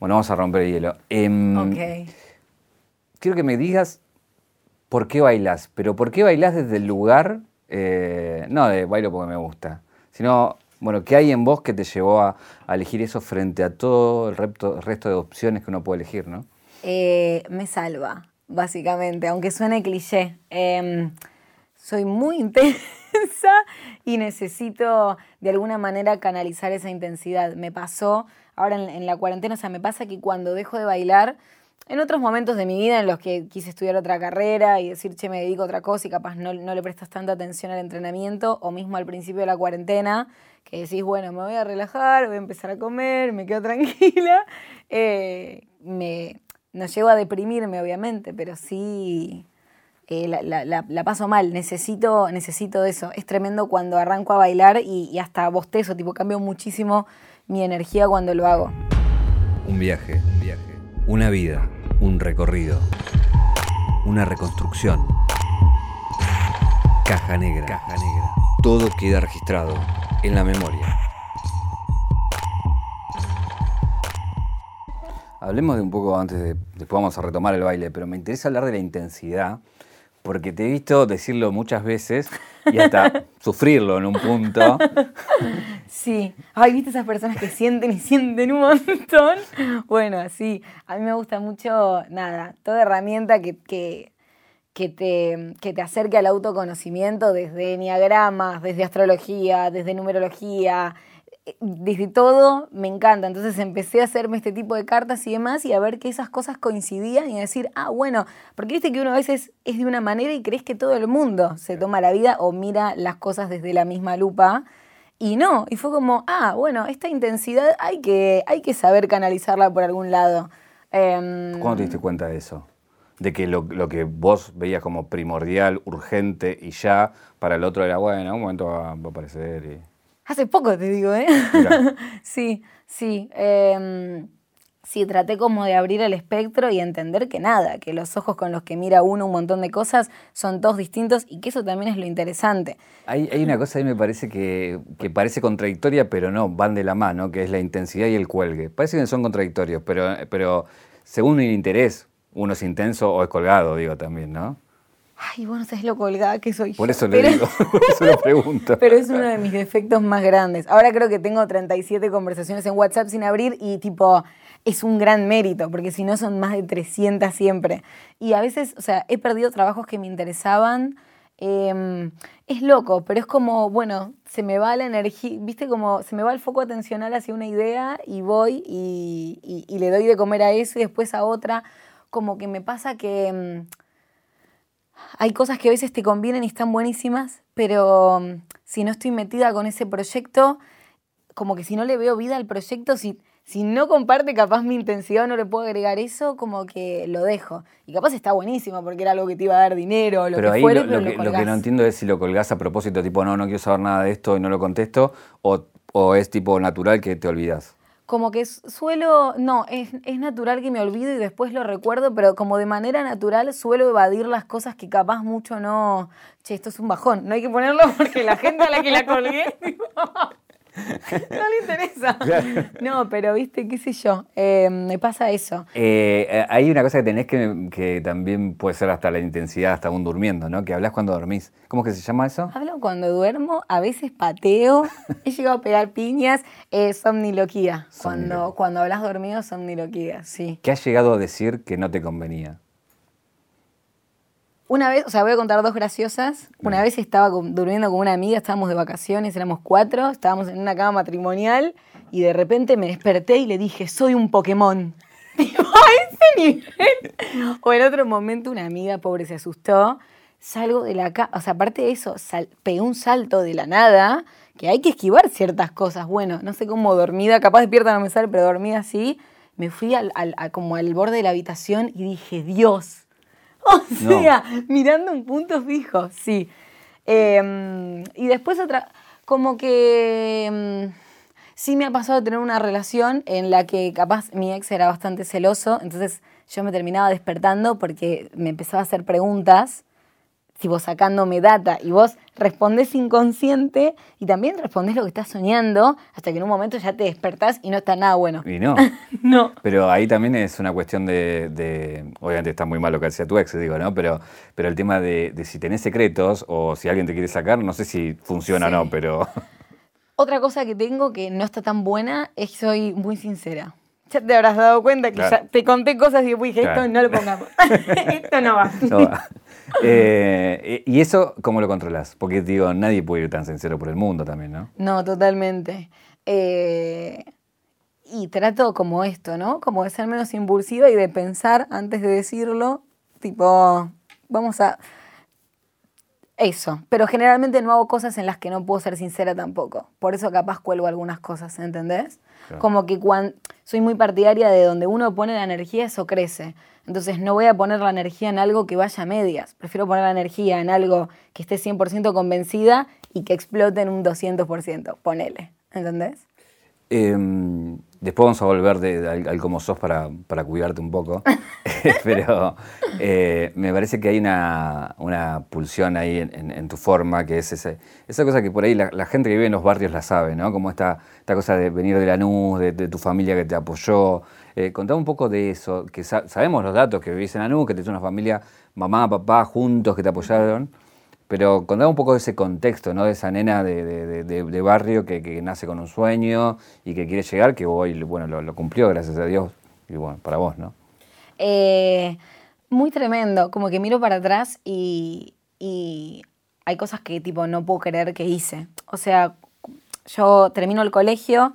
Bueno, vamos a romper el hielo. Em, Ok. Quiero que me digas por qué bailas, pero por qué bailas desde el lugar, eh, no de bailo porque me gusta, sino, bueno, ¿qué hay en vos que te llevó a, a elegir eso frente a todo el resto, el resto de opciones que uno puede elegir, ¿no? Eh, me salva, básicamente, aunque suene cliché. Em, soy muy intensa y necesito de alguna manera canalizar esa intensidad. Me pasó ahora en, la cuarentena, o sea, me pasa que cuando dejo de bailar, en otros momentos de mi vida en los que quise estudiar otra carrera y decir, che, me dedico a otra cosa y capaz no, no le prestas tanta atención al entrenamiento, o mismo al principio de la cuarentena, que decís, bueno, me voy a relajar, voy a empezar a comer, me quedo tranquila, eh, me, no llego a deprimirme, obviamente, pero sí eh, la- la paso mal, necesito, necesito eso. Es tremendo cuando arranco a bailar y, y hasta bostezo, tipo, cambio muchísimo mi energía cuando lo hago. Un viaje, un viaje. Una vida, un recorrido. Una reconstrucción. Caja negra. Caja negra. Todo queda registrado en la memoria. Hablemos de un poco antes de. Después vamos a retomar el baile, pero me interesa hablar de la intensidad, porque te he visto decirlo muchas veces y hasta sufrirlo en un punto. Sí. Ay, ¿viste esas personas que sienten y sienten un montón? Bueno, sí. A mí me gusta mucho, nada, toda herramienta que, que, que te, que te acerque al autoconocimiento desde enneagramas, desde astrología, desde numerología, desde todo me encanta. Entonces empecé a hacerme este tipo de cartas y demás y a ver que esas cosas coincidían y a decir, ah, bueno, porque viste que uno a veces es de una manera y crees que todo el mundo se toma la vida o mira las cosas desde la misma lupa. Y no, y fue como, ah, bueno, esta intensidad hay que, hay que saber canalizarla por algún lado. Em, ¿Cuándo te diste cuenta de eso? De que lo, lo que vos veías como primordial, urgente y ya, para el otro era, bueno, en un momento va, va a aparecer y... Hace poco te digo, ¿eh? Sí, sí. em, sí, traté como de abrir el espectro y entender que nada, que los ojos con los que mira uno un montón de cosas son todos distintos y que eso también es lo interesante. Hay, hay una cosa ahí me parece que, que parece contradictoria, pero no, van de la mano, que es la intensidad y el cuelgue. Parece que son contradictorios, pero, pero según el interés, uno es intenso o es colgado, digo también, ¿no? Ay, vos no sabés lo colgada que soy Por eso le pero- digo, por eso lo pregunto. Pero es uno de mis defectos más grandes. Ahora creo que tengo 37 conversaciones en WhatsApp sin abrir y tipo, es un gran mérito, porque si no son más de 300 siempre. Y a veces, o sea, he perdido trabajos que me interesaban. eh, es loco, pero es como, bueno, se me va la energía, viste, como se me va el foco atencional hacia una idea y voy y, y- y le doy de comer a eso y después a otra. Como que me pasa que... hay cosas que a veces te convienen y están buenísimas, pero mm, si no estoy metida con ese proyecto, como que si no le veo vida al proyecto, si, si no comparte capaz mi intensidad o no le puedo agregar eso, como que lo dejo. Y capaz está buenísimo porque era algo que te iba a dar dinero lo Pero que ahí fuere, lo, pero lo que, lo que no entiendo es si lo colgás a propósito, tipo, no, no quiero saber nada de esto y no lo contesto, o, o es tipo natural que te olvidas. Como que suelo, no, es, es natural que me olvido y después lo recuerdo, pero como de manera natural suelo evadir las cosas que capaz mucho no, che, esto es un bajón, no hay que ponerlo porque la gente a la que la colgué, no le interesa. No, pero viste, qué sé yo, eh, me pasa eso. Eh, eh, hay una cosa que tenés que, que también puede ser hasta la intensidad, hasta aún durmiendo, ¿no? Que hablas cuando dormís. ¿Cómo que se llama eso? Hablo cuando duermo, a veces pateo, he llegado a pegar piñas, eh, somniloquía. Cuando, cuando hablas dormido, somniloquía, sí. ¿Qué has llegado a decir que no te convenía? Una vez, o sea, voy a contar dos graciosas. Una vez estaba con- durmiendo con una amiga, estábamos de vacaciones, éramos cuatro, estábamos en una cama matrimonial y de repente me desperté y le dije, soy un Pokémon. Tipo, a ese nivel. O en otro momento una amiga pobre se asustó, salgo de la cama, o sea, aparte de eso, sal- pegué un salto de la nada, que hay que esquivar ciertas cosas. Bueno, no sé cómo dormida, capaz despierta no me sale, pero dormida así, me fui al, al- a- como al borde de la habitación y dije, Dios. O No. sea, mirando un punto fijo, sí. Eh, y después otra, como que mm, sí me ha pasado tener una relación en la que capaz mi ex era bastante celoso, entonces yo me terminaba despertando porque me empezaba a hacer preguntas tipo sacándome data y vos respondés inconsciente y también respondés lo que estás soñando hasta que en un momento ya te despertás y no está nada bueno. Y no. no. Pero ahí también es una cuestión de, de- obviamente está muy mal lo que hacía tu ex, digo, ¿no? Pero, pero el tema de, de si tenés secretos o si alguien te quiere sacar, no sé si funciona o no, pero Otra cosa que tengo que no está tan buena es que soy muy sincera. Ya te habrás dado cuenta que Claro. ya te conté cosas y después dije, Claro. esto no lo pongamos. esto no va. no va. Eh, ¿Y eso cómo lo controlas? Porque digo, nadie puede ir tan sincero por el mundo también, ¿no? No, totalmente. Eh, y trato como esto, ¿no? Como de ser menos impulsiva y de pensar antes de decirlo, tipo, vamos a... Eso, pero generalmente no hago cosas en las que no puedo ser sincera tampoco. Por eso capaz cuelgo algunas cosas, ¿entendés? Claro. Como que cuando soy muy partidaria de donde uno pone la energía, eso crece. Entonces no voy a poner la energía en algo que vaya a medias. Prefiero poner la energía en algo que esté 100% convencida y que explote en un 200%. Ponele, ¿entendés? Eh, después vamos a volver de, de al, al cómo sos para, para cuidarte un poco. Pero eh, me parece que hay una, una pulsión ahí en, en- en tu forma, que es ese- esa cosa que por ahí la, la gente que vive en los barrios la sabe, ¿no? Como esta, esta cosa de venir de Lanús, de, de tu familia que te apoyó. Eh, contame un poco de eso, que sa- sabemos los datos, que vivís en Lanús, que tenés una familia, mamá, papá, juntos, que te apoyaron. Pero contame un poco de ese contexto, ¿no? De esa nena de, de- de- barrio que, que nace con un sueño y que quiere llegar, que hoy, bueno, lo, lo cumplió, gracias a Dios. Y bueno, para vos, ¿no? Eh, muy tremendo, como que miro para atrás y, y hay cosas que tipo no puedo creer que hice. O sea, yo termino el colegio,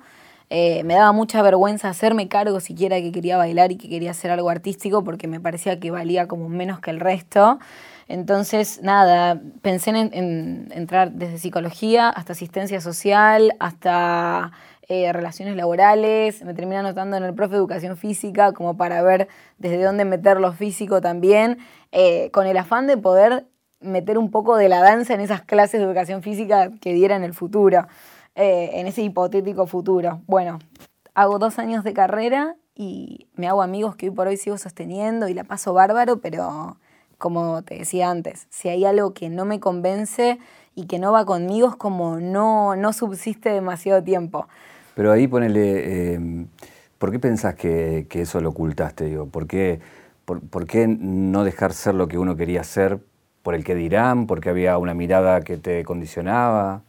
eh, me daba mucha vergüenza hacerme cargo siquiera que quería bailar y que quería hacer algo artístico porque me parecía que valía como menos que el resto. Entonces, nada, pensé en, en entrar desde psicología hasta asistencia social, hasta eh, relaciones laborales, me terminé anotando en el profe de educación física como para ver desde dónde meter lo físico también, eh, con el afán de poder meter un poco de la danza en esas clases de educación física que diera en el futuro, eh, en ese hipotético futuro. Bueno, hago dos años de carrera y me hago amigos que hoy por hoy sigo sosteniendo y la paso bárbaro, pero como te decía antes, si hay algo que no me convence y que no va conmigo es como no, no subsiste demasiado tiempo. Pero ahí ponele, eh, ¿por qué pensás que, que eso lo ocultaste? Digo? ¿Por, qué, por, por qué no dejar ser lo que uno quería ser? ¿Por el que dirán? ¿Porque había una mirada que te condicionaba?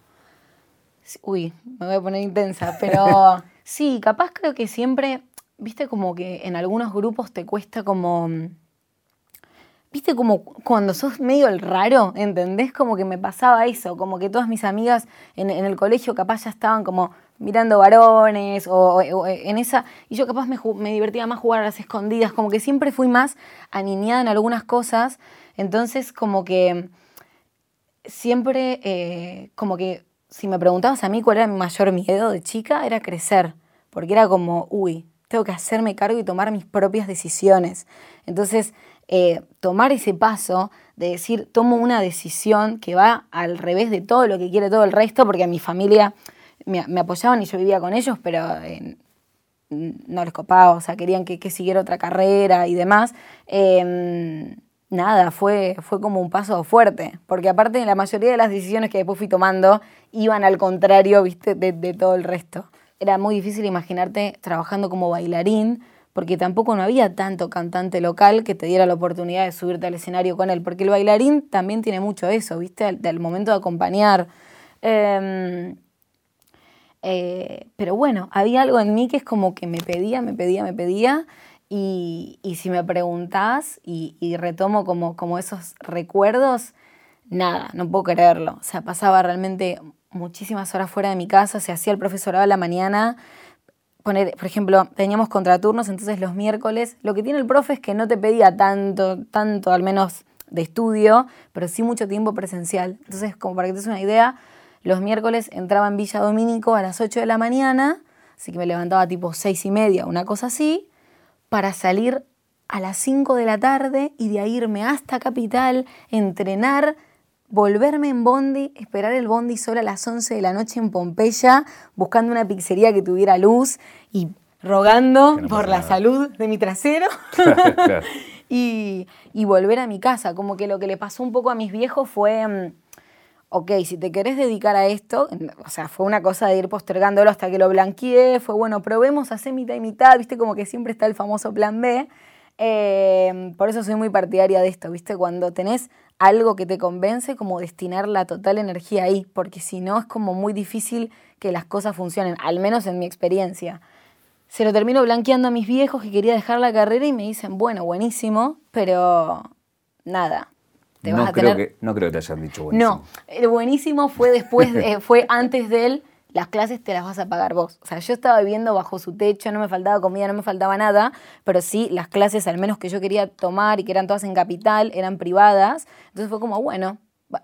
Uy, me voy a poner intensa, pero sí, capaz creo que siempre, viste como que en algunos grupos te cuesta como, viste como cuando sos medio el raro, ¿entendés? Como que me pasaba eso, como que todas mis amigas en, en el colegio capaz ya estaban como mirando varones o, o en esa, y yo capaz me divertía más jugar a las escondidas, como que siempre fui más aniñada en algunas cosas, entonces como que siempre eh, como que si me preguntabas a mí cuál era mi mayor miedo de chica, era crecer, porque era como, uy, tengo que hacerme cargo y tomar mis propias decisiones. Entonces, eh, tomar ese paso de decir, tomo una decisión que va al revés de todo lo que quiere todo el resto, porque a mi familia me, apoyaban y yo vivía con ellos, pero eh, no les copaba, o sea, querían que, siguiera otra carrera y demás. Eh, nada, fue, fue como un paso fuerte, porque aparte la mayoría de las decisiones que después fui tomando iban al contrario, viste, de, todo el resto. Era muy difícil imaginarte trabajando como bailarín, porque tampoco no había tanto cantante local que te diera la oportunidad de subirte al escenario con él, porque el bailarín también tiene mucho eso, viste, al, momento de acompañar. Eh, eh, pero bueno, había algo en mí que es como que me pedía, me pedía, me pedía. Y, y si me preguntás y, y retomo como, como esos recuerdos, nada, no puedo creerlo. O sea, pasaba realmente muchísimas horas fuera de mi casa, se hacía el profesorado a la mañana. Poner, por ejemplo, teníamos contraturnos, entonces los miércoles, lo que tiene el profe es que no te pedía tanto, tanto al menos de estudio, pero sí mucho tiempo presencial. Entonces, como para que te des una idea, los miércoles entraba en Villa Domínico a las 8 de la mañana, así que me levantaba tipo 6 y media, una cosa así, para salir a las 5 de la tarde y de ahí irme hasta Capital, entrenar, volverme en Bondi, esperar el Bondi solo a las 11 de la noche en Pompeya, buscando una pizzería que tuviera luz y rogando no por la salud de mi trasero. Claro. y, y volver a mi casa. Como que lo que le pasó un poco a mis viejos fue... ok, si te querés dedicar a esto, o sea, fue una cosa de ir postergándolo hasta que lo blanqueé, fue bueno, probemos hacer mitad y mitad, viste, como que siempre está el famoso plan B. Eh, por eso soy muy partidaria de esto, viste, cuando tenés algo que te convence, como destinar la total energía ahí, porque si no es como muy difícil que las cosas funcionen, al menos en mi experiencia. Se lo termino blanqueando a mis viejos que quería dejar la carrera y me dicen, bueno, buenísimo, pero nada, te no, vas a creo tener... que, no creo que te hayan dicho buenísimo. No, el buenísimo fue después, de- fue antes de él, las clases te las vas a pagar vos. O sea, yo estaba viviendo bajo su techo, no me faltaba comida, no me faltaba nada, pero sí, las clases, al menos que yo quería tomar y que eran todas en capital, eran privadas. Entonces fue como, bueno,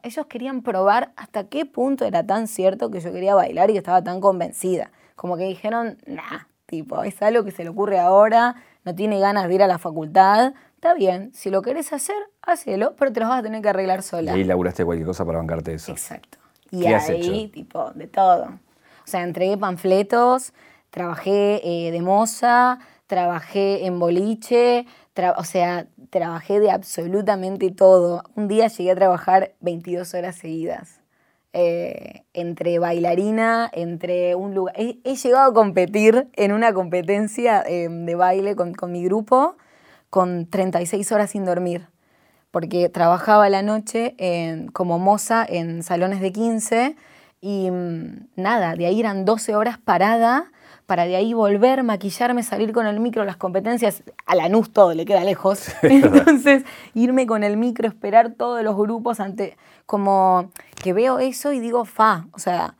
ellos querían probar hasta qué punto era tan cierto que yo quería bailar y que estaba tan convencida. Como que dijeron, nah, tipo, es algo que se le ocurre ahora, no tiene ganas de ir a la facultad. Está bien, si lo querés hacer, hacelo, pero te los vas a tener que arreglar Y sola. ahí laburaste cualquier cosa para bancarte eso. Exacto. Y ¿Qué has ahí, hecho? tipo, de todo. O sea, entregué panfletos, trabajé eh, de moza, trabajé en boliche, tra- o sea, trabajé de absolutamente todo. Un día llegué a trabajar 22 horas seguidas. Eh, entre bailarina, entre un lugar... He, llegado a competir en una competencia eh, de baile con, con mi grupo con 36 horas sin dormir porque trabajaba la noche como moza en salones de 15 y mm, nada, de ahí eran 12 horas parada para de ahí volver, maquillarme, salir con el micro, las competencias, a Lanús todo le queda lejos. Entonces, irme con el micro, esperar todos los grupos ante, como que veo eso y digo, fa, o sea,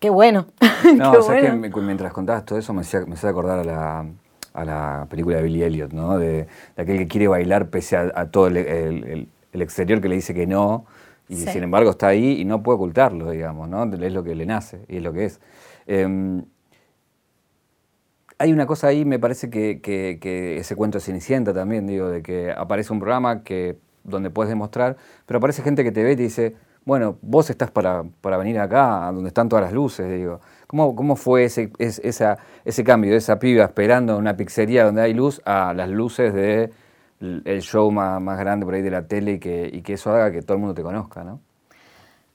qué bueno. No, qué o sea, que bueno. mientras contabas todo eso me hacía, me hacía acordar a la, a la película de Billy Elliot, ¿no? De, de aquel que quiere bailar pese a, a todo el, el- exterior que le dice que no, y Sí. sin embargo está ahí y no puede ocultarlo, digamos, ¿no? Es lo que le nace y es lo que es. Em, hay una cosa ahí, me parece que, ese cuento de Cenicienta también, digo, de que aparece un programa que, donde puedes demostrar, pero aparece gente que te ve y te dice, bueno, vos estás para, para venir acá, donde están todas las luces, digo. ¿Cómo, cómo fue ese, ese cambio de esa piba esperando una pizzería donde hay luz a las luces de el show más, grande por ahí de la tele y que, y que eso haga que todo el mundo te conozca, ¿no?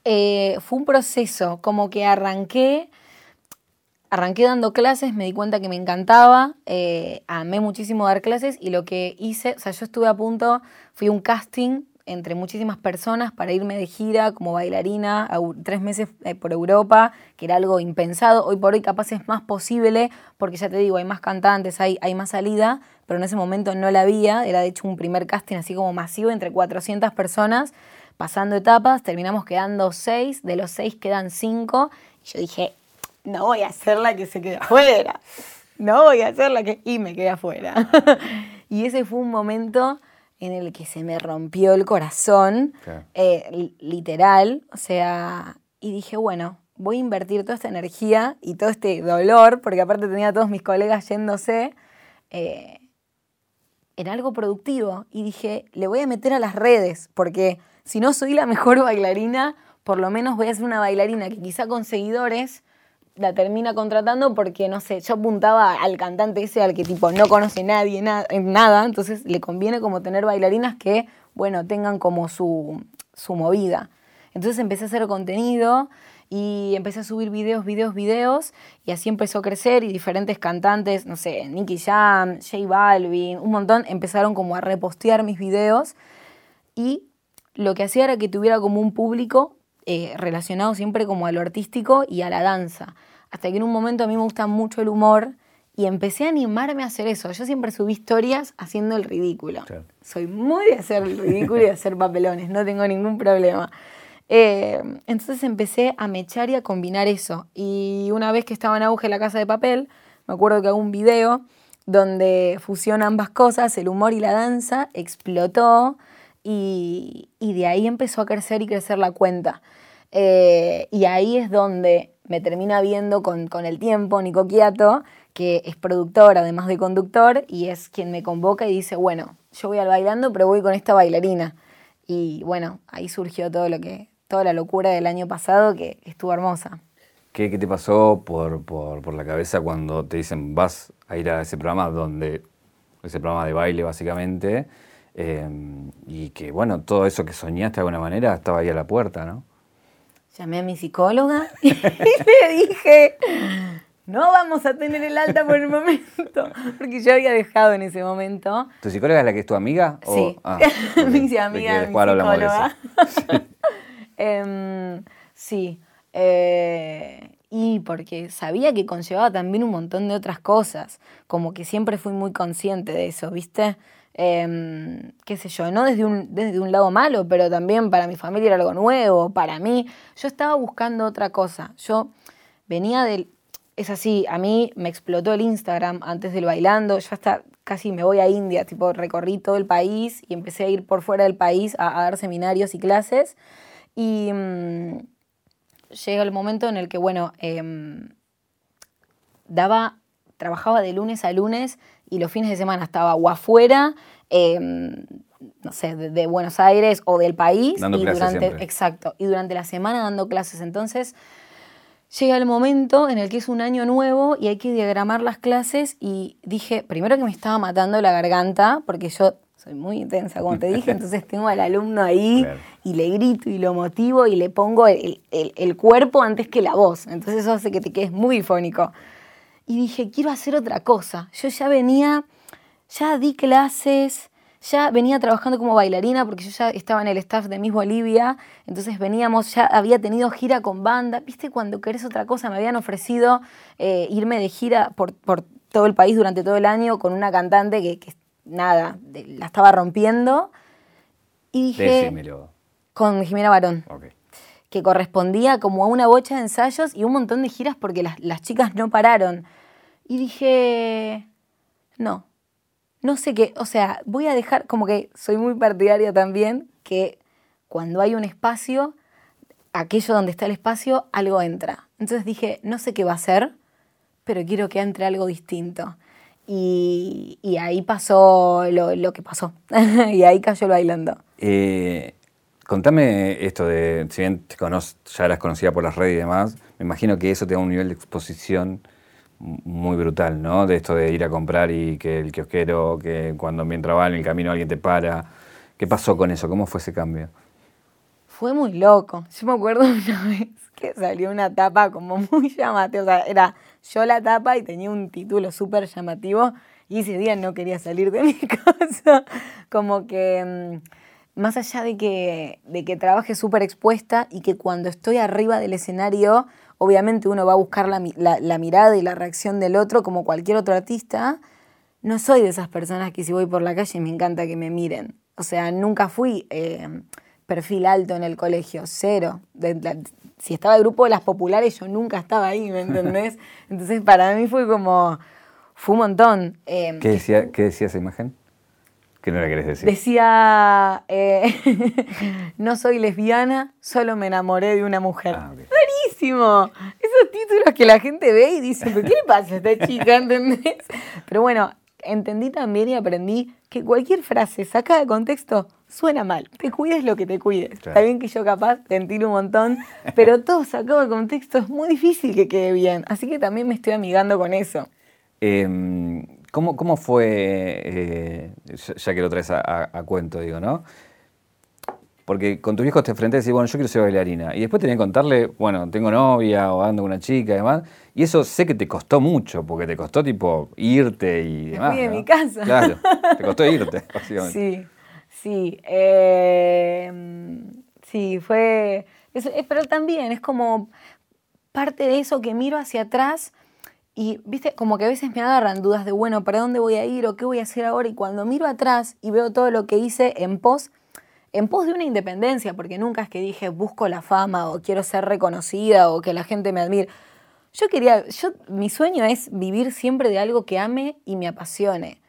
Eh, fue un proceso, como que arranqué, arranqué dando clases, me di cuenta que me encantaba, eh, amé muchísimo dar clases y lo que hice, o sea, yo estuve a punto, fui un casting entre muchísimas personas para irme de gira como bailarina tres meses eh, por Europa, que era algo impensado. Hoy por hoy capaz es más posible porque ya te digo, hay más cantantes, hay, hay más salida, pero en ese momento no la había. Era de hecho un primer casting así como masivo entre 400 personas, pasando etapas, terminamos quedando seis, de los seis quedan cinco. Y yo dije, no voy a hacer la que se quede afuera. No voy a hacer la que... Y me quedé afuera. y ese fue un momento en el que se me rompió el corazón, eh, li- literal, o sea, y dije, bueno, voy a invertir toda esta energía y todo este dolor, porque aparte tenía a todos mis colegas yéndose, eh, en algo productivo. Y dije, le voy a meter a las redes, porque si no soy la mejor bailarina, por lo menos voy a ser una bailarina que quizá con seguidores la termina contratando porque, no sé, yo apuntaba al cantante ese al que tipo no conoce nadie, na- en nada, entonces le conviene como tener bailarinas que, bueno, tengan como su, su movida. Entonces empecé a hacer contenido y empecé a subir videos, videos, videos. Y así empezó a crecer y diferentes cantantes, no sé, Nicky Jam, J Balvin, un montón, empezaron como a repostear mis videos. Y lo que hacía era que tuviera como un público eh, relacionado siempre como a lo artístico y a la danza. Hasta que en un momento a mí me gusta mucho el humor y empecé a animarme a hacer eso. Yo siempre subí historias haciendo el ridículo. Claro. Soy muy de hacer el ridículo y de hacer papelones, no tengo ningún problema. Eh, entonces empecé a mechar y a combinar eso. Y una vez que estaba en auge la casa de papel, me acuerdo que hago un video donde fusiona ambas cosas, el humor y la danza, explotó y, de ahí empezó a crecer y crecer la cuenta. Eh, y ahí es donde me termina viendo con, con el tiempo Nico Quiato, que es productor además de conductor y es quien me convoca y dice, bueno, yo voy al bailando, pero voy con esta bailarina. Y bueno, ahí surgió todo lo que, toda la locura del año pasado que estuvo hermosa. ¿Qué, qué te pasó por, por- por la cabeza cuando te dicen vas a ir a ese programa donde ese programa de baile básicamente Em, y que, bueno, todo eso que soñaste de alguna manera estaba ahí a la puerta, ¿no? Llamé a mi psicóloga y le dije, no vamos a tener el alta por el momento, porque yo había dejado en ese momento. ¿Tu psicóloga es la que es tu amiga? Sí, Ah, mi amiga, mi psicóloga. Sí. Em, sí, eh, y porque sabía que conllevaba también un montón de otras cosas, como que siempre fui muy consciente de eso, ¿viste? Em, qué sé yo, no desde un, desde un lado malo, pero también para mi familia era algo nuevo, para mí. Yo estaba buscando otra cosa. Yo venía del... Es así, a mí me explotó el Instagram antes del bailando, yo hasta casi me voy a India, tipo recorrí todo el país y empecé a ir por fuera del país a, dar seminarios y clases. Y mm, llega el momento en el que, bueno, em, daba, trabajaba de lunes a lunes y los fines de semana estaba o afuera, em, no sé, de, de Buenos Aires o del país. Dando y clases durante, siempre. Exacto, y durante la semana dando clases. Entonces llega el momento en el que es un año nuevo y hay que diagramar las clases y dije, primero que me estaba matando la garganta, porque yo soy muy intensa, como te dije, entonces tengo al alumno ahí Claro. y le grito y lo motivo y le pongo el, el- el cuerpo antes que la voz. Entonces eso hace que te quedes muy fónico. Y dije, quiero hacer otra cosa. Yo ya venía, ya di clases, ya venía trabajando como bailarina porque yo ya estaba en el staff de Miss Bolivia, entonces veníamos, ya había tenido gira con banda. ¿Viste cuando querés otra cosa? Me habían ofrecido eh, irme de gira por, por todo el país durante todo el año con una cantante que, que nada, de- la estaba rompiendo. Y dije, Decímelo. con Jimena Barón Ok. Que correspondía como a una bocha de ensayos y un montón de giras porque las, las chicas no pararon. Y dije, no, no sé qué, o sea, voy a dejar, como que soy muy partidaria también, que cuando hay un espacio, aquello donde está el espacio, algo entra. Entonces dije, no sé qué va a ser, pero quiero que entre algo distinto. Y, y ahí pasó lo, lo que pasó. y ahí cayó el bailando. Eh, contame esto de, si bien ya eras conocida por las redes y demás, me imagino que eso te da un nivel de exposición muy brutal, ¿no? De esto de ir a comprar y que el kiosquero, que cuando mientras va en el camino alguien te para. ¿Qué pasó con eso? ¿Cómo fue ese cambio? Fue muy loco. Yo me acuerdo una vez que salió una tapa como muy llamativa. O sea, era yo la tapa y tenía un título súper llamativo. Y ese día no quería salir de mi casa. Como que, mm, más allá de que, de que trabaje súper expuesta y que cuando estoy arriba del escenario, obviamente uno va a buscar la, la- la mirada y la reacción del otro como cualquier otro artista. No soy de esas personas que si voy por la calle me encanta que me miren. O sea, nunca fui eh, perfil alto en el colegio, cero. De si estaba el grupo de las populares, yo nunca estaba ahí, ¿me entendés? Entonces, para mí fue como, fue un montón. Eh, ¿Qué decía, qué decía esa imagen? ¿Qué no la querés decir? Decía, eh, no soy lesbiana, solo me enamoré de una mujer. Ah. Buenísimo. Esos títulos que la gente ve y dice, ¿pero qué le pasa a esta chica? ¿Entendés? Pero bueno, entendí también y aprendí que cualquier frase sacada de contexto suena mal. Te cuides lo que te cuides. Claro. Está bien que yo capaz tiro un montón, pero todo sacado de contexto es muy difícil que quede bien. Así que también me estoy amigando con eso. Eh, ¿cómo, cómo fue, eh, ya- que lo traes a, a- a cuento, digo, ¿no? Porque con tus hijos te enfrenté y decís, bueno, yo quiero ser bailarina. Y después tenés que contarle, bueno, tengo novia o ando con una chica y demás. Y eso sé que te costó mucho, porque te costó tipo irte y Me demás. fui de ¿no? mi casa. Claro, te costó irte, básicamente. Sí, sí. eh, sí, fue. es- es- pero también es como parte de eso que miro hacia atrás y, viste, como que a veces me agarran dudas de, bueno, ¿para dónde voy a ir o qué voy a hacer ahora? Y cuando miro atrás y veo todo lo que hice en pos, en pos de una independencia, porque nunca es que dije busco la fama o quiero ser reconocida o que la gente me admire. Yo quería, yo, mi sueño es vivir siempre de algo que ame y me apasione.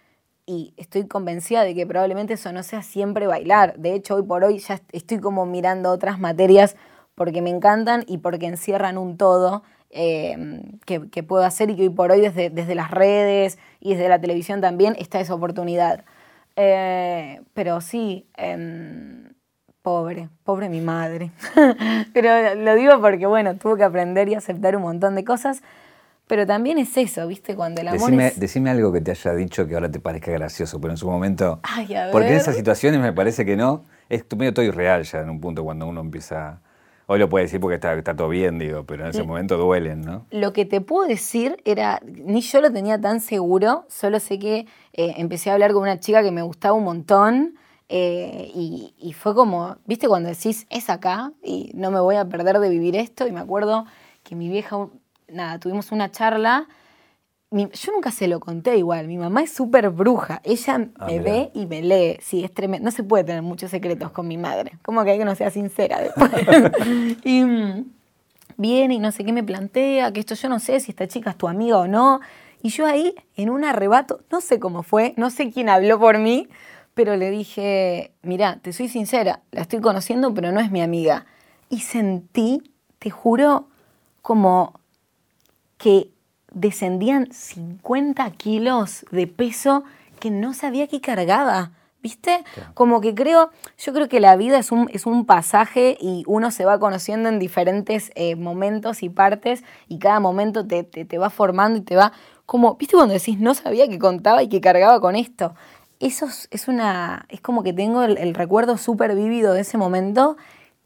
Y estoy convencida de que probablemente eso no sea siempre bailar. De hecho, hoy por hoy ya estoy como mirando otras materias porque me encantan y porque encierran un todo eh, que, que puedo hacer y que hoy por hoy desde, desde las redes y desde la televisión también está esa oportunidad. Eh, pero sí, em, pobre, pobre mi madre. pero lo digo porque, bueno, tuvo que aprender y aceptar un montón de cosas. Pero también es eso, ¿viste? Cuando el amor Decime, es... decime algo que te haya dicho que ahora te parezca gracioso, pero en su momento... Ay, a Porque en ver. esas situaciones me parece que no. Es medio todo irreal ya en un punto cuando uno empieza... Hoy lo puede decir porque está, está todo bien, digo, pero en ese momento duelen, ¿no? Lo que te puedo decir era, ni yo lo tenía tan seguro, solo sé que eh, empecé a hablar con una chica que me gustaba un montón eh, y, y fue como, viste cuando decís, es acá y no me voy a perder de vivir esto y me acuerdo que mi vieja, nada, tuvimos una charla, mi- yo nunca se lo conté igual, mi mamá es súper bruja, ella Ah, me mirá. ve y me lee, sí, es tremendo, no se puede tener muchos secretos con mi madre, como que hay que no sea sincera después. y mm, viene y no sé qué me plantea, que esto yo no sé si esta chica es tu amiga o no, y yo ahí en un arrebato, no sé cómo fue, no sé quién habló por mí, pero le dije, mira, te soy sincera, la estoy conociendo, pero no es mi amiga. Y sentí, te juro, como que descendían 50 kilos de peso que no sabía que cargaba. ¿Viste? Como que creo, yo creo que la vida es un, es un pasaje y uno se va conociendo en diferentes eh, momentos y partes y cada momento te, te, te va formando y te va como, ¿viste cuando decís no sabía que contaba y que cargaba con esto? Eso es, es una, es como que tengo el, el recuerdo súper vívido de ese momento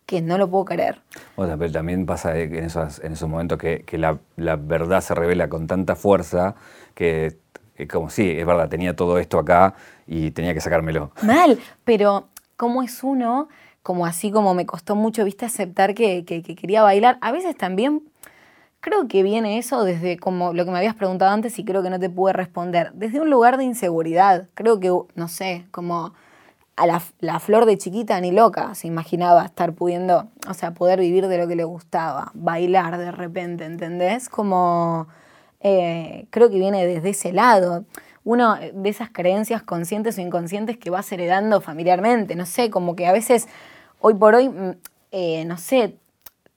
que no lo puedo creer. Bueno, pero también pasa en esos, en esos momentos que, que la, la verdad se revela con tanta fuerza que, que como sí, es verdad, tenía todo esto acá y tenía que sacármelo. Mal, pero ¿cómo es uno? Como así como me costó mucho, viste, aceptar que, que- que quería bailar. A veces también creo que viene eso desde como lo que me habías preguntado antes y creo que no te pude responder. Desde un lugar de inseguridad. Creo que, no sé, como a la, flor de chiquita ni loca se imaginaba estar pudiendo, o sea, poder vivir de lo que le gustaba, bailar de repente, ¿entendés? Como eh, creo que viene desde ese lado. Uno de esas creencias conscientes o inconscientes que vas heredando familiarmente, no sé, como que a veces, hoy por hoy, mm, eh, no sé,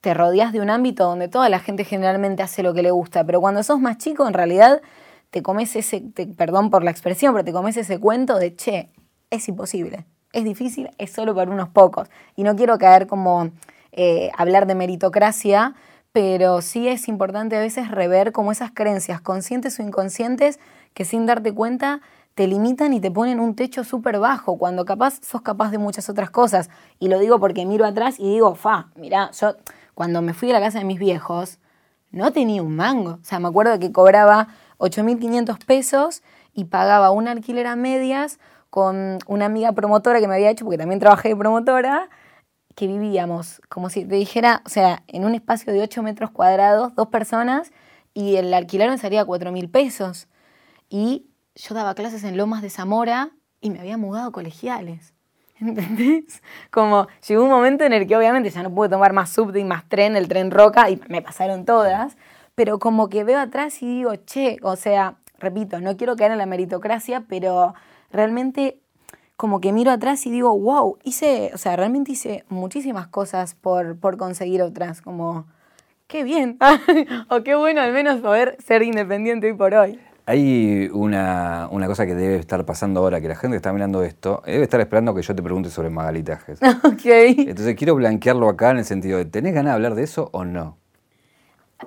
te rodeas de un ámbito donde toda la gente generalmente hace lo que le gusta, pero cuando sos más chico, en realidad te comes ese, te- perdón por la expresión, pero te comes ese cuento de, che, es imposible, es difícil, es solo para unos pocos. Y no quiero caer como eh, hablar de meritocracia, pero sí es importante a veces rever como esas creencias conscientes o inconscientes que sin darte cuenta te limitan y te ponen un techo súper bajo, cuando capaz sos capaz de muchas otras cosas. Y lo digo porque miro atrás y digo, fa, mirá, yo cuando me fui a la casa de mis viejos, no tenía un mango. O sea, me acuerdo que cobraba 8.500 pesos y pagaba un alquiler a medias con una amiga promotora que me había hecho, porque también trabajé de promotora, que vivíamos, como si te dijera, o sea, en un espacio de 8 metros cuadrados, dos personas, y el alquiler me salía 4.000 pesos. Y yo daba clases en Lomas de Zamora y me había mudado a colegiales. ¿Entendés? Como llegó un momento en el que obviamente ya no pude tomar más subte y más tren, el tren roca, y me pasaron todas, pero como que veo atrás y digo, che, o sea, repito, no quiero caer en la meritocracia, pero realmente como que miro atrás y digo, wow, hice, o sea, realmente hice muchísimas cosas por, por conseguir otras, como, qué bien, o qué bueno al menos poder ser independiente hoy por hoy. Hay una, una cosa que debe estar pasando ahora, que la gente que está mirando esto debe estar esperando que yo te pregunte sobre Magalitajes. ok. Entonces quiero blanquearlo acá en el sentido de, ¿tenés ganas de hablar de eso o no?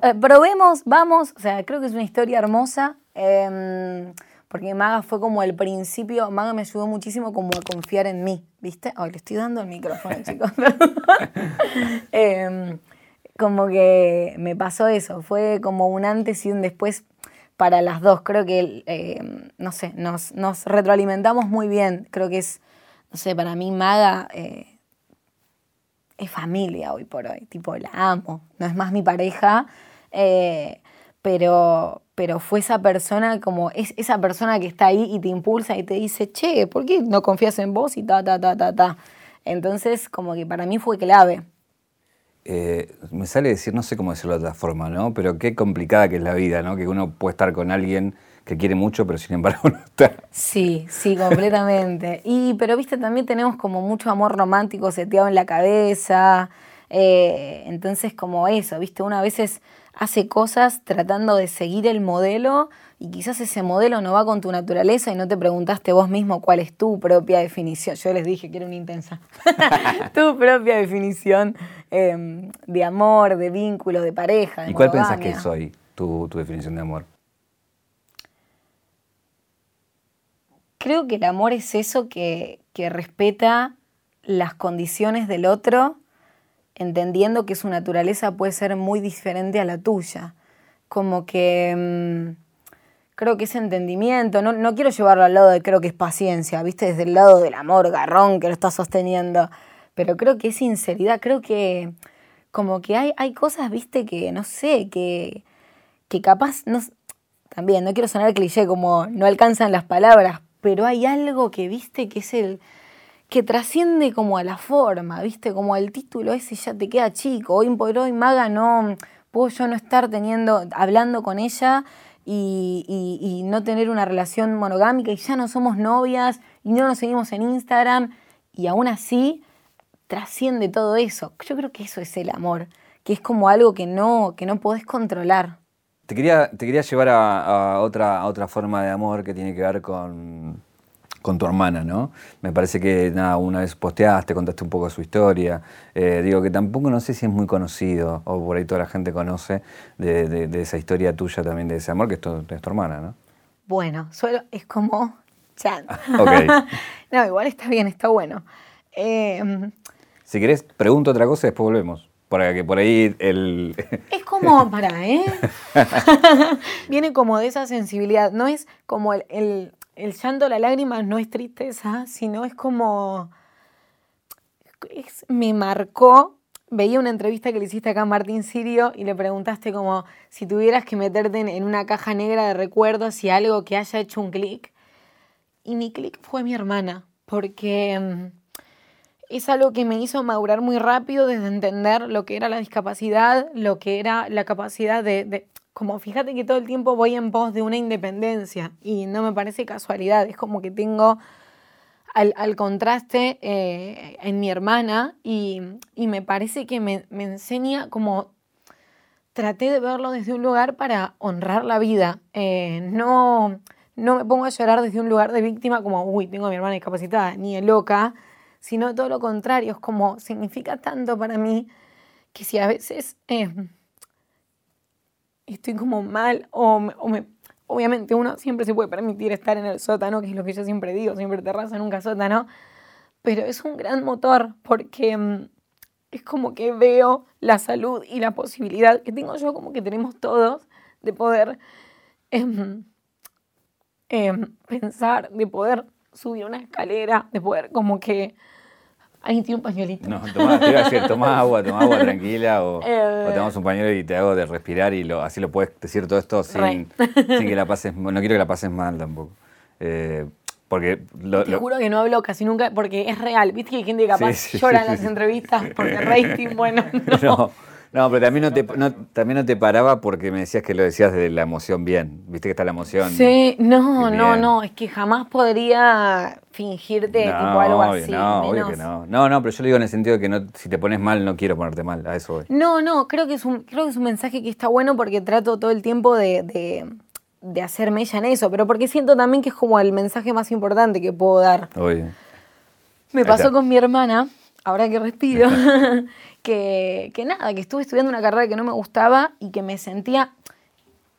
Eh, probemos, vamos, o sea, creo que es una historia hermosa, em, porque Maga fue como el principio, Maga me ayudó muchísimo como a confiar en mí, ¿viste? Ay, le estoy dando el micrófono, chicos. Em, como que me pasó eso, fue como un antes y un después para las dos, creo que, em, no sé, nos, nos retroalimentamos muy bien, creo que es, no sé, para mí Maga... eh, es familia hoy por hoy, tipo, la amo, no es más mi pareja, eh, pero, pero fue esa persona como, es esa persona que está ahí y te impulsa y te dice, che, ¿por qué no confías en vos? Y ta, ta, ta, ta, ta. Entonces, como que para mí fue clave. Eh, me sale decir, no sé cómo decirlo de otra forma, ¿no? Pero qué complicada que es la vida, ¿no? Que uno puede estar con alguien que quiere mucho, pero sin embargo no está. Sí, sí, completamente. Y, pero viste, también tenemos como mucho amor romántico seteado en la cabeza. eh, entonces, como eso, viste, uno a veces hace cosas tratando de seguir el modelo y quizás ese modelo no va con tu naturaleza y no te preguntaste vos mismo cuál es tu propia definición. Yo les dije que era una intensa. tu propia definición eh, de amor, de vínculo, de pareja. de ¿Y cuál pensás que monogamia. soy? tu, tu definición de amor? Creo que el amor es eso que, que respeta las condiciones del otro, entendiendo que su naturaleza puede ser muy diferente a la tuya. Como que mm, creo que ese entendimiento, no, no, quiero llevarlo al lado de creo que es paciencia, viste, desde el lado del amor garrón que lo está sosteniendo, pero creo que es sinceridad, creo que como que hay, hay cosas, viste, que no sé, que, que capaz, no, también no quiero sonar cliché como no alcanzan las palabras, pero hay algo que, viste, que es el que trasciende como a la forma, viste, como el título ese ya te queda chico, hoy por Maga no, puedo yo no estar teniendo, hablando con ella y, y, no tener una relación monogámica y ya no somos novias y no nos seguimos en Instagram y aún así trasciende todo eso. Yo creo que eso es el amor, que es como algo que no, que no podés controlar. Te quería, te quería llevar a, otra, a otra forma de amor que tiene que ver con, con tu hermana, ¿no? Me parece que nada, una vez posteaste, contaste un poco su historia. Eh, digo que tampoco no sé si es muy conocido, o por ahí toda la gente conoce, de, esa historia tuya también, de ese amor, que es tu, es tu hermana, ¿no? Bueno, solo es como Chan. no, igual está bien, está bueno. Eh, si querés, pregunto otra cosa y después volvemos. Para que por ahí el. Es como, para, ¿eh? Viene como de esa sensibilidad. No es como el, el, el llanto, la lágrima, no es tristeza, sino es como. me marcó. Veía una entrevista que le hiciste acá a Martín Sirio y le preguntaste como si tuvieras que meterte en, en una caja negra de recuerdos y algo que haya hecho un clic. Y mi clic fue mi hermana, porque mm, es algo que me hizo madurar muy rápido desde entender lo que era la discapacidad, lo que era la capacidad de, como fíjate que todo el tiempo voy en pos de una independencia y no me parece casualidad, es como que tengo al, contraste eh, en mi hermana y, me parece que me, enseña como traté de verlo desde un lugar para honrar la vida, eh, no, no me pongo a llorar desde un lugar de víctima como, uy, tengo a mi hermana discapacitada, ni de loca, sino todo lo contrario, es como significa tanto para mí que si a veces eh, estoy como mal o, me, obviamente uno siempre se puede permitir estar en el sótano, que es lo que yo siempre digo, siempre te raza nunca sótano, pero es un gran motor porque mm, es como que veo la salud y la posibilidad que tengo yo, como que tenemos todos, de poder em, em, pensar, de poder subir una escalera, de poder como que Ahí tiene un pañuelito. No, toma, te iba a decir, toma agua, toma agua tranquila o, eh, tomamos un pañuelo y te hago de respirar y lo, así lo puedes decir todo esto sin, sin, que la pases, no quiero que la pases mal tampoco. Eh, porque te juro que no hablo casi nunca, porque es real. Viste que hay gente que capaz llora en las entrevistas porque rating, bueno, no. No, pero también no, te, también no te paraba porque me decías que lo decías de la emoción bien. Viste que está la emoción. Sí, no, no, no. Es que jamás podría fingirte tipo algo así. No, obvio que no. No, no, pero yo lo digo en el sentido de que no, si te pones mal, no quiero ponerte mal. A eso voy. No, no, creo que es un, creo que es un mensaje que está bueno porque trato todo el tiempo de, de, de hacerme ella en eso. Pero porque siento también que es como el mensaje más importante que puedo dar. Oye. Me pasó con mi hermana, ahora que respiro. que, nada, que estuve estudiando una carrera que no me gustaba y que me sentía...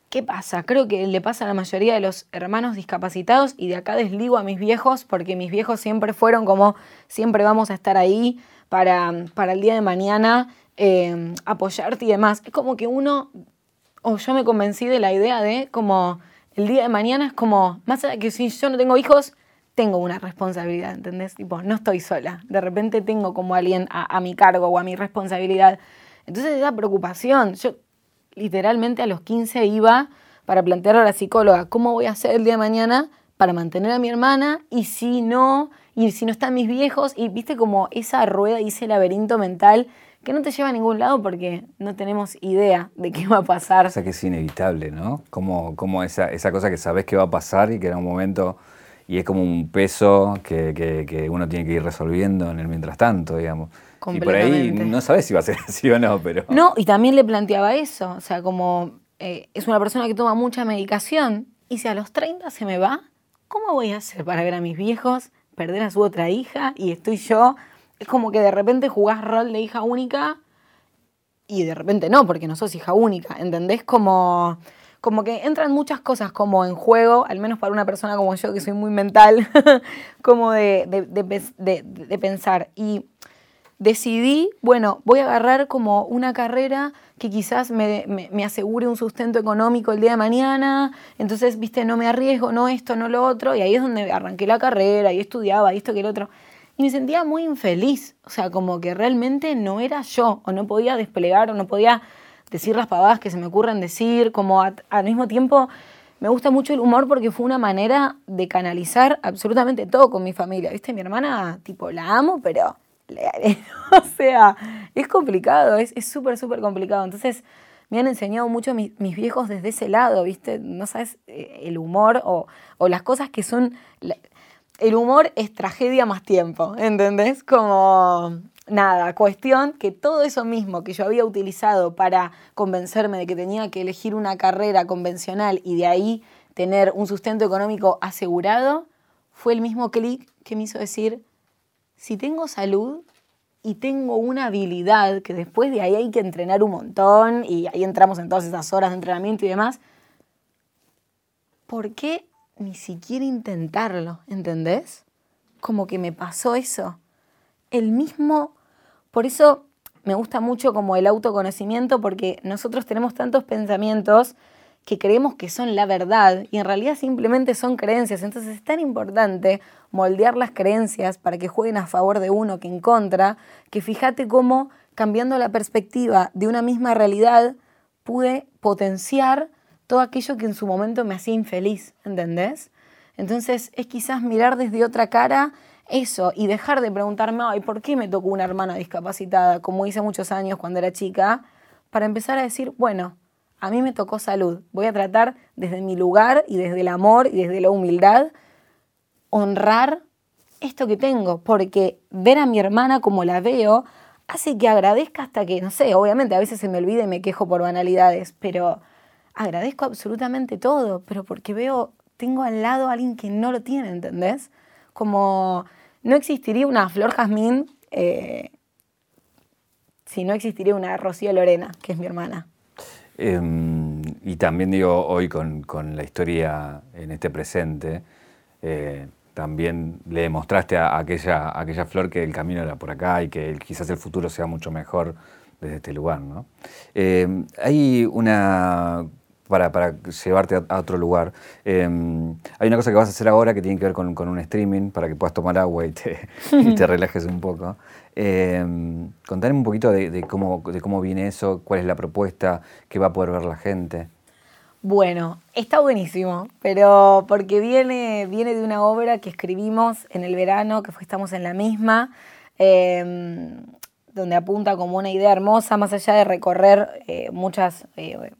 ¿Qué pasa? Creo que le pasa a la mayoría de los hermanos discapacitados y de acá desligo a mis viejos porque mis viejos siempre fueron como, siempre vamos a estar ahí para, para el día de mañana, eh, apoyarte y demás. Es como que uno, o yo me convencí de la idea de como el día de mañana es como, más allá que si yo no tengo hijos, tengo una responsabilidad, ¿entendés? Tipo, no estoy sola. De repente tengo como alguien a, mi cargo o a mi responsabilidad. Entonces esa preocupación, yo literalmente a los 15 iba para plantearle a la psicóloga, ¿cómo voy a hacer el día de mañana para mantener a mi hermana? Y si no, y si no están mis viejos, y viste como esa rueda y ese laberinto mental que no te lleva a ningún lado porque no tenemos idea de qué va a pasar. O sea que es inevitable, ¿no? Como, como esa, esa cosa que sabes que va a pasar y que en un momento y es como un peso que, que, uno tiene que ir resolviendo en el mientras tanto, digamos. Y por ahí no sabes si va a ser así o no, pero... No, y también le planteaba eso, o sea, como eh, es una persona que toma mucha medicación y si a los 30 se me va, ¿cómo voy a hacer para ver a mis viejos, perder a su otra hija y estoy yo? Es como que de repente jugás rol de hija única y de repente no, porque no sos hija única, ¿entendés? Como, como que entran muchas cosas como en juego, al menos para una persona como yo que soy muy mental, como de, de pensar. Y decidí, bueno, voy a agarrar como una carrera que quizás me, asegure un sustento económico el día de mañana, entonces, viste, no me arriesgo, no esto, no lo otro, y ahí es donde arranqué la carrera y estudiaba esto que el otro. Y me sentía muy infeliz, o sea, como que realmente no era yo, o no podía desplegar, o no podía decir las pavadas que se me ocurren decir, como al mismo tiempo me gusta mucho el humor porque fue una manera de canalizar absolutamente todo con mi familia, viste, mi hermana, tipo, la amo, pero o sea, es complicado, es súper, súper complicado. Entonces, me han enseñado mucho mis, viejos desde ese lado, ¿viste? No sabes, eh, el humor o, las cosas que son... El humor es tragedia más tiempo, ¿entendés? Como nada, cuestión que todo eso mismo que yo había utilizado para convencerme de que tenía que elegir una carrera convencional y de ahí tener un sustento económico asegurado, fue el mismo clic que me hizo decir, si tengo salud y tengo una habilidad, que después de ahí hay que entrenar un montón y ahí entramos en todas esas horas de entrenamiento y demás, ¿por qué ni siquiera intentarlo? ¿Entendés? Como que me pasó eso. El mismo, por eso me gusta mucho como el autoconocimiento, porque nosotros tenemos tantos pensamientos que creemos que son la verdad y en realidad simplemente son creencias. Entonces es tan importante moldear las creencias para que jueguen a favor de uno que en contra, que fíjate cómo cambiando la perspectiva de una misma realidad pude potenciar todo aquello que en su momento me hacía infeliz, ¿entendés? Entonces es quizás mirar desde otra cara eso y dejar de preguntarme, ay, ¿por qué me tocó una hermana discapacitada, como hice muchos años cuando era chica? Para empezar a decir, bueno, a mí me tocó salud. Voy a tratar desde mi lugar y desde el amor y desde la humildad honrar esto que tengo, porque ver a mi hermana como la veo hace que agradezca hasta que, no sé, obviamente a veces se me olvida y me quejo por banalidades, pero agradezco absolutamente todo, pero porque veo, tengo al lado a alguien que no lo tiene, ¿entendés? Como no existiría una Flor Jazmín eh, si no existiría una Rocío Lorena, que es mi hermana. Em, y también digo, hoy con, la historia en este presente, eh, también le demostraste a aquella, aquella flor que el camino era por acá y que quizás el futuro sea mucho mejor desde este lugar. ¿no? Em, hay una para, para llevarte a, otro lugar. Em, hay una cosa que vas a hacer ahora que tiene que ver con, con un streaming para que puedas tomar agua y te, y te relajes un poco. Eh, contame un poquito de, cómo, de cómo viene eso, cuál es la propuesta, qué va a poder ver la gente. Bueno, está buenísimo, pero porque viene, viene de una obra que escribimos en el verano, que fue Estamos en la misma, em, donde apunta como una idea hermosa, más allá de recorrer eh, muchas, eh,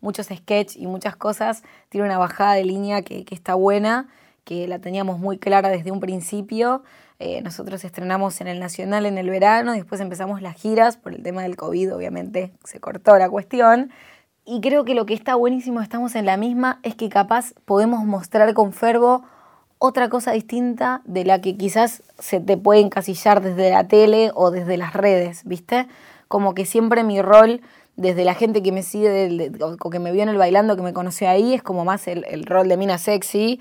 muchos sketches y muchas cosas, tiene una bajada de línea que, está buena, que la teníamos muy clara desde un principio. Eh, nosotros estrenamos en el Nacional en el verano, después empezamos las giras, por el tema del COVID obviamente se cortó la cuestión. Y creo que lo que está buenísimo, estamos en la misma, es que capaz podemos mostrar con fervo otra cosa distinta de la que quizás se te puede encasillar desde la tele o desde las redes, ¿viste? Como que siempre mi rol desde la gente que me sigue o que me vio en el bailando, que me conoció ahí, es como más el, rol de mina sexy.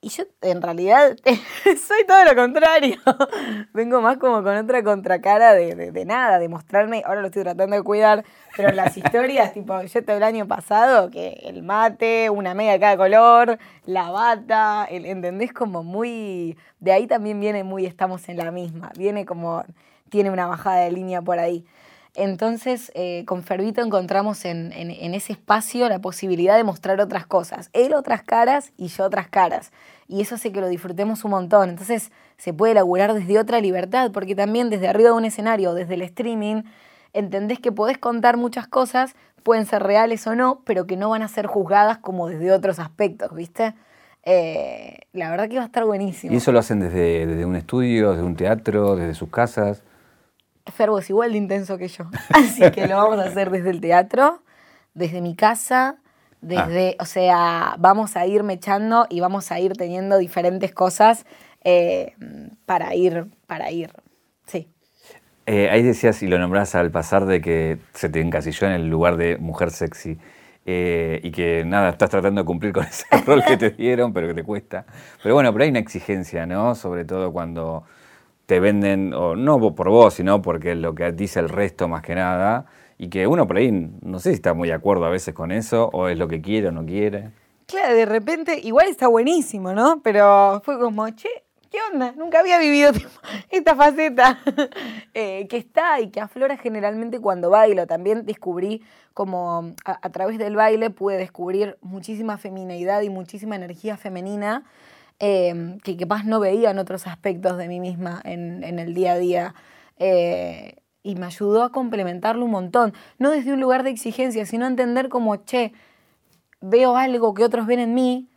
Y yo en realidad soy todo lo contrario. Vengo más como con otra contracara de, de, nada, de mostrarme, ahora lo estoy tratando de cuidar, pero las historias, tipo, yo todo el año pasado, que el mate, una media de cada color, la bata, el, ¿entendés? Como muy, de ahí también viene muy, estamos en la misma, viene como, tiene una bajada de línea por ahí. Entonces, eh, con Fervito encontramos en, ese espacio la posibilidad de mostrar otras cosas. Él otras caras y yo otras caras. Y eso hace que lo disfrutemos un montón. Entonces, se puede elaborar desde otra libertad, porque también desde arriba de un escenario, desde el streaming, entendés que podés contar muchas cosas, pueden ser reales o no, pero que no van a ser juzgadas como desde otros aspectos, ¿viste? Eh, la verdad que va a estar buenísimo. ¿Y eso lo hacen desde, desde un estudio, desde un teatro, desde sus casas? Ferbo es igual de intenso que yo. Así que lo vamos a hacer desde el teatro, desde mi casa, desde, ah. o sea, vamos a ir mechando y vamos a ir teniendo diferentes cosas eh, para ir, para ir, sí. Eh, ahí decías, y lo nombrás al pasar, de que se te encasilló en el lugar de mujer sexy. Eh, y que nada, estás tratando de cumplir con ese rol que te dieron, pero que te cuesta. Pero bueno, pero hay una exigencia, ¿no? Sobre todo cuando te venden, o no por vos, sino porque lo que dice el resto más que nada, y que uno por ahí no sé si está muy de acuerdo a veces con eso, o es lo que quiere o no quiere. Claro, de repente, igual está buenísimo, ¿no? Pero fue como, che, ¿qué onda? Nunca había vivido esta faceta eh, que está y que aflora generalmente cuando bailo. También descubrí como a, través del baile pude descubrir muchísima feminidad y muchísima energía femenina eh, que capaz no veía en otros aspectos de mí misma en, el día a día. Eh, y me ayudó a complementarlo un montón. No desde un lugar de exigencia, sino entender como, che, veo algo que otros ven en mí,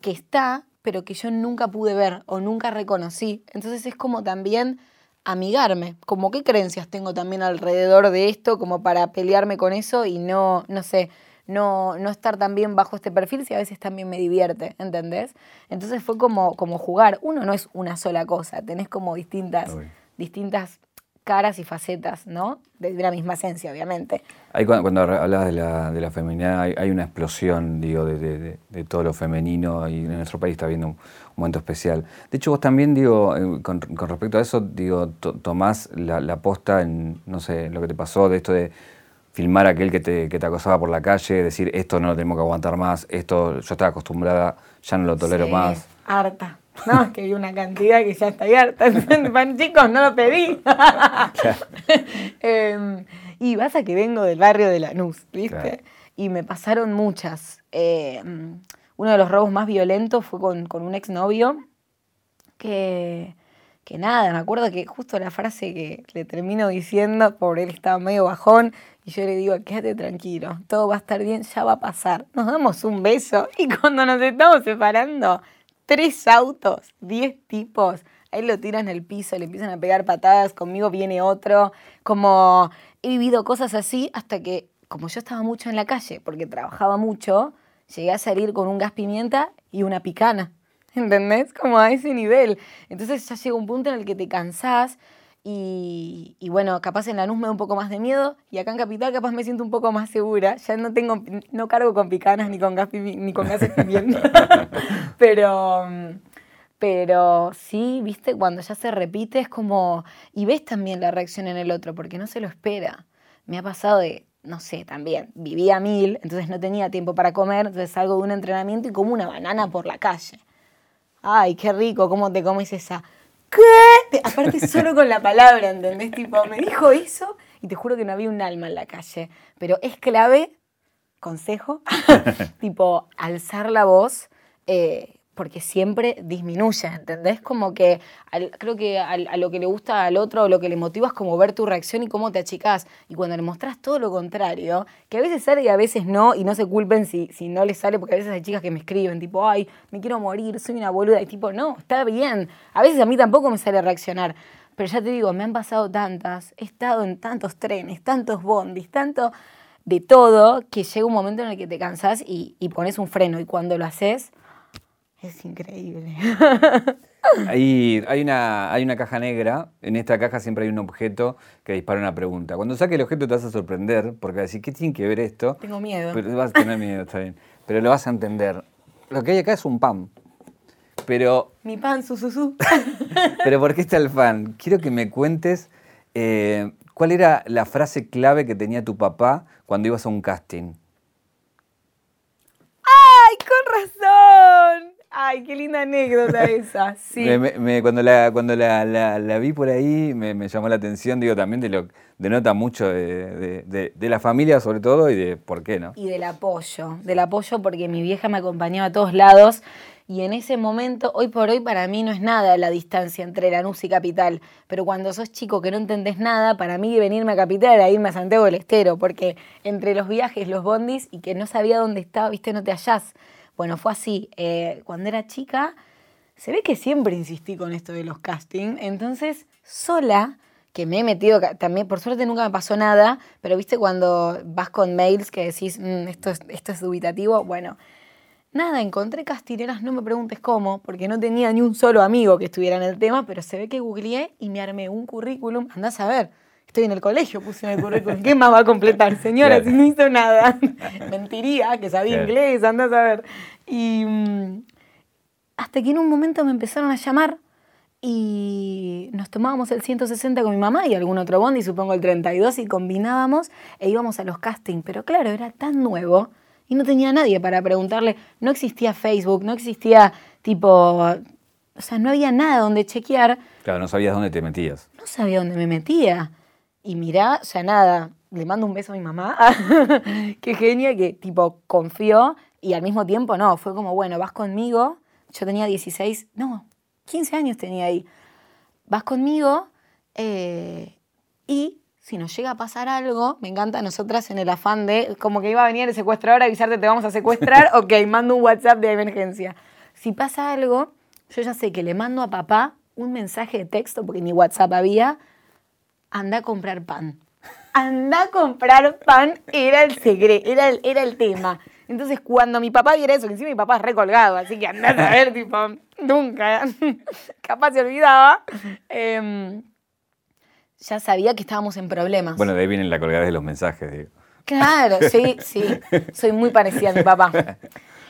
que está, pero que yo nunca pude ver o nunca reconocí. Entonces es como también amigarme, como qué creencias tengo también alrededor de esto, como para pelearme con eso y no, no sé, no, no estar también bajo este perfil si a veces también me divierte, ¿entendés? Entonces fue como, como jugar. Uno no es una sola cosa, tenés como distintas, distintas caras y facetas, ¿no? De una misma esencia, obviamente. Ahí cuando, hablas de la, de la feminidad, hay, una explosión, digo, de, todo lo femenino y en nuestro país está habiendo un, momento especial. De hecho, vos también, digo, eh, con, respecto a eso, digo, tomás la, posta en, no sé, lo que te pasó de esto de filmar a aquel que te, que te acosaba por la calle, decir, esto no lo tenemos que aguantar más, esto yo estaba acostumbrada, ya no lo tolero más. harta. No, es que hay una cantidad que ya está abierta. Chicos, no lo pedí. Em, y vas a que vengo del barrio de Lanús, ¿viste? Y me pasaron muchas. Em, uno de los robos más violentos fue con, con un exnovio que, que nada, me acuerdo que justo la frase que le termino diciendo, por él estaba medio bajón, y yo le digo, quédate tranquilo, todo va a estar bien, ya va a pasar. Nos damos un beso y cuando nos estamos separando, tres autos, diez tipos. Ahí lo tiran el piso, le empiezan a pegar patadas, conmigo viene otro. Como he vivido cosas así hasta que, como yo estaba mucho en la calle, porque trabajaba mucho, llegué a salir con un gas pimienta y una picana. ¿Entendés? Como a ese nivel. Entonces ya llega un punto en el que te cansás y, bueno, capaz en Lanús me da un poco más de miedo y acá en Capital capaz me siento un poco más segura. Ya no tengo, no cargo con picanas ni con gas ni con gases pero, pero sí, viste, cuando ya se repite es como, y ves también la reacción en el otro, porque no se lo espera. Me ha pasado de, no sé, también, vivía mil, entonces no tenía tiempo para comer, entonces salgo de un entrenamiento y como una banana por la calle. Ay, qué rico, ¿cómo te comes esa? ¿Qué? Aparte solo con la palabra, ¿entendés? Tipo, me dijo eso y te juro que no había un alma en la calle. Pero es clave, consejo, tipo, alzar la voz. Eh, porque siempre disminuye, ¿entendés? Como que creo que a, lo que le gusta al otro o lo que le motiva es como ver tu reacción y cómo te achicás. Y cuando le mostrás todo lo contrario, que a veces sale y a veces no, y no se culpen si, no les sale, porque a veces hay chicas que me escriben, tipo, ay, me quiero morir, soy una boluda, y tipo, no, está bien. A veces a mí tampoco me sale reaccionar. Pero ya te digo, me han pasado tantas, he estado en tantos trenes, tantos bondis, tanto de todo, que llega un momento en el que te cansás y, y pones un freno. Y cuando lo haces, es increíble. Hay, hay, una, hay una caja negra, en esta caja siempre hay un objeto que dispara una pregunta. Cuando saques el objeto te vas a sorprender, porque vas a decir, ¿qué tiene que ver esto? Tengo miedo. Pero vas a tener miedo, está bien. Pero lo vas a entender. Lo que hay acá es un pan. Pero... Mi pan, su, su, su. Pero ¿por qué está el fan? Quiero que me cuentes eh, cuál era la frase clave que tenía tu papá cuando ibas a un casting. ¡Ay, con razón! Ay, qué linda anécdota esa. Sí. cuando la, cuando la, vi por ahí me, llamó la atención, digo, también de lo denota mucho de, de, la familia sobre todo y de por qué, ¿no? Y del apoyo, del apoyo porque mi vieja me acompañaba a todos lados y en ese momento, hoy por hoy, para mí no es nada la distancia entre Lanús y Capital. Pero cuando sos chico que no entendés nada, para mí venirme a Capital era irme a Santiago del Estero, porque entre los viajes, los bondis y que no sabía dónde estaba, viste, no te hallás. Bueno, fue así. Eh, cuando era chica, se ve que siempre insistí con esto de los castings. Entonces, sola, que me he metido, también por suerte nunca me pasó nada, pero viste cuando vas con mails que decís, mm, esto, es, esto es dubitativo, bueno, nada, encontré castineras, no me preguntes cómo, porque no tenía ni un solo amigo que estuviera en el tema, pero se ve que googleé y me armé un currículum, andás a ver, estoy en el colegio, puse en el currículum. ¿Qué más va a completar, señora, si no hizo nada? Mentiría, que sabía inglés, andás a ver. Y mm, hasta que en un momento me empezaron a llamar y nos tomábamos el 160 con mi mamá y algún otro bondi, supongo el 32, y combinábamos e íbamos a los castings. Pero claro, era tan nuevo y no tenía nadie para preguntarle. No existía Facebook, no existía tipo. O sea, no había nada donde chequear. Claro, no sabías dónde te metías. No sabía dónde me metía. Y mirá, o sea, nada, le mando un beso a mi mamá. Qué genia que tipo confió y al mismo tiempo no, fue como, bueno, vas conmigo. Yo tenía 16, no, 15 años tenía ahí. Vas conmigo eh, y si nos llega a pasar algo, me encanta a nosotras en el afán de, como que iba a venir el secuestrador a avisarte, te vamos a secuestrar, ok, mando un WhatsApp de emergencia. Si pasa algo, yo ya sé que le mando a papá un mensaje de texto, porque ni WhatsApp había, anda a comprar pan. Anda a comprar pan era el secreto, era el, era el tema. Entonces, cuando mi papá viera eso, que encima mi papá es recolgado, así que anda a ver, tipo, nunca, capaz se olvidaba, em, ya sabía que estábamos en problemas. Bueno, de ahí vienen la colgada de los mensajes, digo. Claro, sí, sí, soy muy parecida a mi papá.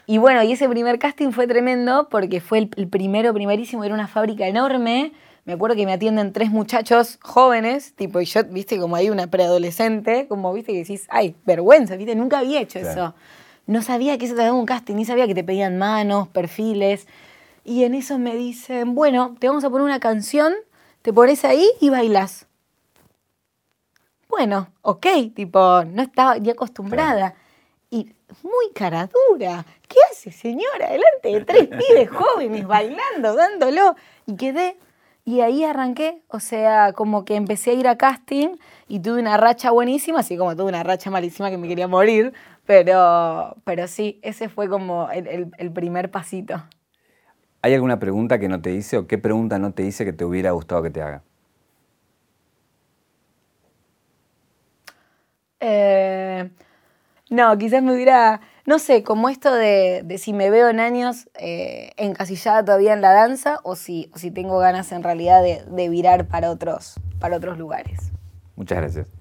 Y bueno, y ese primer casting fue tremendo porque fue el, el primero, primerísimo, era una fábrica enorme, me acuerdo que me atienden tres muchachos jóvenes, tipo, y yo, viste, como hay una preadolescente, como, viste, que decís, ay, vergüenza, viste, nunca había hecho eso. No sabía que se trataba de un casting, ni sabía que te pedían manos, perfiles. Y en eso me dicen, bueno, te vamos a poner una canción, te pones ahí y bailas. Bueno, ok, tipo, no estaba ni acostumbrada. Y muy cara dura. ¿Qué hace, señora? Delante de tres pibes jóvenes bailando, dándolo. Y quedé y ahí arranqué, o sea, como que empecé a ir a casting y tuve una racha buenísima, así como tuve una racha malísima que me quería morir, pero, pero sí, ese fue como el, el primer pasito. ¿Hay alguna pregunta que no te hice o qué pregunta no te hice que te hubiera gustado que te haga? Eh, no, quizás me hubiera, no sé, como esto de, de si me veo en años eh, encasillada todavía en la danza o si, o si tengo ganas en realidad de, de virar para otros, para otros lugares. Muchas gracias.